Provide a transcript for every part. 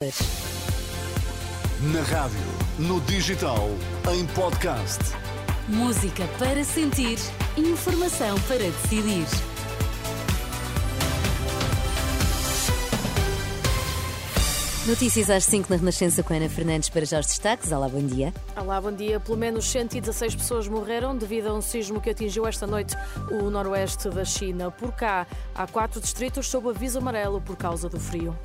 Na rádio, no digital, em podcast. Música para sentir, informação para decidir. Notícias às 5 na Renascença com Ana Fernandes para já os destaques. Olá, bom dia. Olá, bom dia. Pelo menos 116 pessoas morreram devido a um sismo que atingiu esta noite o noroeste da China. Por cá, há quatro distritos sob aviso amarelo por causa do frio.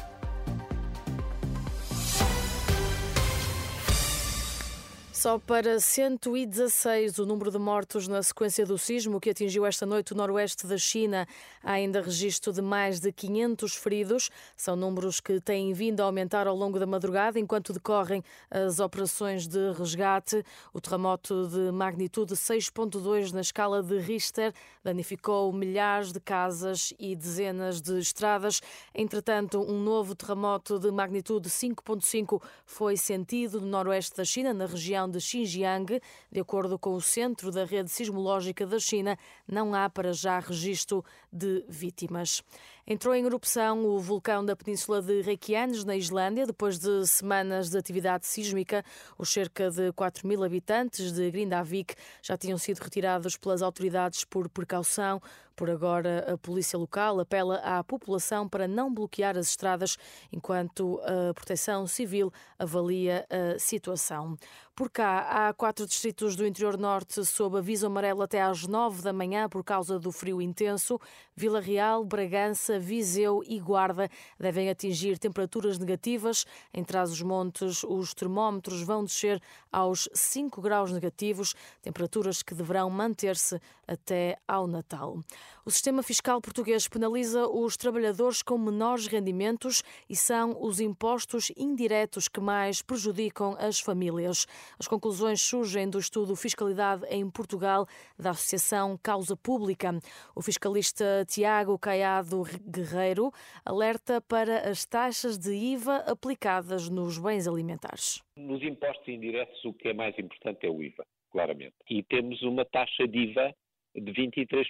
Só para 116 o número de mortos na sequência do sismo que atingiu esta noite o noroeste da China. Há ainda registro de mais de 500 feridos. São números que têm vindo a aumentar ao longo da madrugada enquanto decorrem as operações de resgate. O terremoto de magnitude 6.2 na escala de Richter danificou milhares de casas e dezenas de estradas. Entretanto, um novo terremoto de magnitude 5.5 foi sentido no noroeste da China, na região de Xinjiang. De acordo com o Centro da Rede Sismológica da China, não há para já registro de vítimas. Entrou em erupção o vulcão da Península de Reykjanes, na Islândia, depois de semanas de atividade sísmica. Os cerca de 4 mil habitantes de Grindavik já tinham sido retirados pelas autoridades por precaução. Por agora, a polícia local apela à população para não bloquear as estradas enquanto a proteção civil avalia a situação. Por cá, há quatro distritos do interior norte sob aviso amarelo até às nove da manhã por causa do frio intenso. Vila Real, Bragança, Viseu e Guarda devem atingir temperaturas negativas. Em Trás-os-Montes, os termómetros vão descer aos 5 graus negativos, temperaturas que deverão manter-se até ao Natal. O sistema fiscal português penaliza os trabalhadores com menores rendimentos e são os impostos indiretos que mais prejudicam as famílias. As conclusões surgem do estudo Fiscalidade em Portugal da Associação Causa Pública. O fiscalista Tiago Caiado Guerreiro alerta para as taxas de IVA aplicadas nos bens alimentares. Nos impostos indiretos, o que é mais importante é o IVA, claramente. E temos uma taxa de IVA de 23%,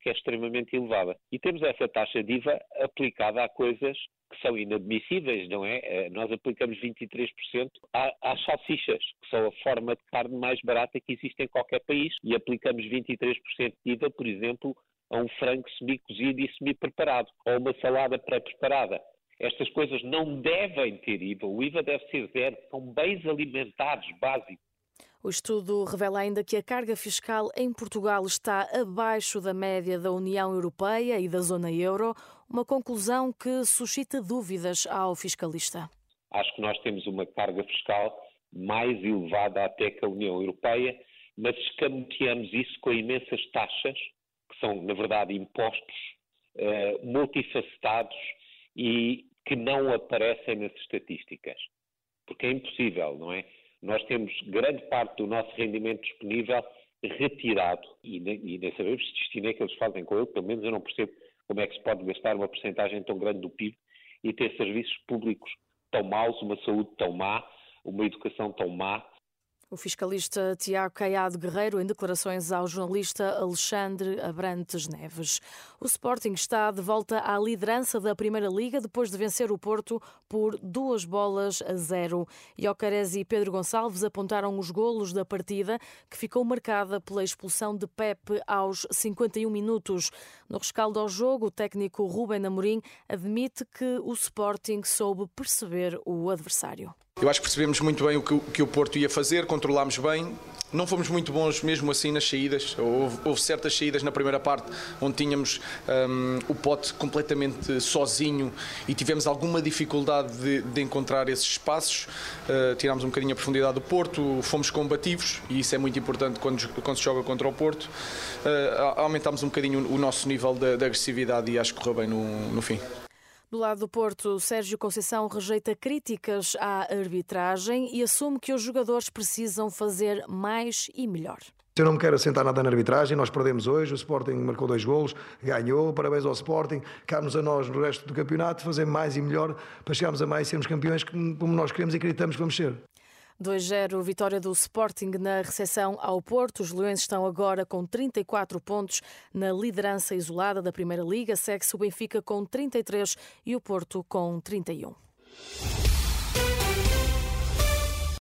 que é extremamente elevada. E temos essa taxa de IVA aplicada a coisas que são inadmissíveis, não é? Eh, nós aplicamos 23% às salsichas, que são a forma de carne mais barata que existe em qualquer país, e aplicamos 23% de IVA, por exemplo, a um frango semi-cozido e semi-preparado, ou uma salada pré-preparada. Estas coisas não devem ter IVA, o IVA deve ser zero, são bens alimentares básicos o estudo revela ainda que a carga fiscal em Portugal está abaixo da média da União Europeia e da zona euro, uma conclusão que suscita dúvidas ao fiscalista. Acho que nós temos uma carga fiscal mais elevada até que a União Europeia, mas escamoteamos isso com imensas taxas, que são, na verdade, impostos eh, multifacetados e que não aparecem nas estatísticas. Porque é impossível, não é? nós temos grande parte do nosso rendimento disponível retirado e nem, e nem sabemos se destino é que eles fazem com ele, pelo menos eu não percebo como é que se pode gastar uma porcentagem tão grande do PIB e ter serviços públicos tão maus, uma saúde tão má, uma educação tão má, o fiscalista Tiago Caiado Guerreiro, em declarações ao jornalista Alexandre Abrantes Neves. O Sporting está de volta à liderança da Primeira Liga depois de vencer o Porto por duas bolas a zero. Iocares e Pedro Gonçalves apontaram os golos da partida, que ficou marcada pela expulsão de Pepe aos 51 minutos. No rescaldo ao jogo, o técnico Ruben Amorim admite que o Sporting soube perceber o adversário. Eu acho que percebemos muito bem o que, o que o Porto ia fazer, controlámos bem. Não fomos muito bons mesmo assim nas saídas. Houve, houve certas saídas na primeira parte onde tínhamos um, o pote completamente sozinho e tivemos alguma dificuldade de, de encontrar esses espaços. Uh, tirámos um bocadinho a profundidade do Porto, fomos combativos e isso é muito importante quando, quando se joga contra o Porto. Uh, aumentámos um bocadinho o nosso nível de, de agressividade e acho que correu bem no, no fim. Do lado do Porto, Sérgio Conceição rejeita críticas à arbitragem e assume que os jogadores precisam fazer mais e melhor. Eu não me quero assentar nada na arbitragem, nós perdemos hoje, o Sporting marcou dois golos, ganhou, parabéns ao Sporting, cabe-nos a nós no resto do campeonato fazer mais e melhor para chegarmos a mais e sermos campeões como nós queremos e acreditamos que vamos ser. 2-0, vitória do Sporting na recepção ao Porto. Os Leões estão agora com 34 pontos na liderança isolada da Primeira Liga. Segue-se o Benfica com 33 e o Porto com 31.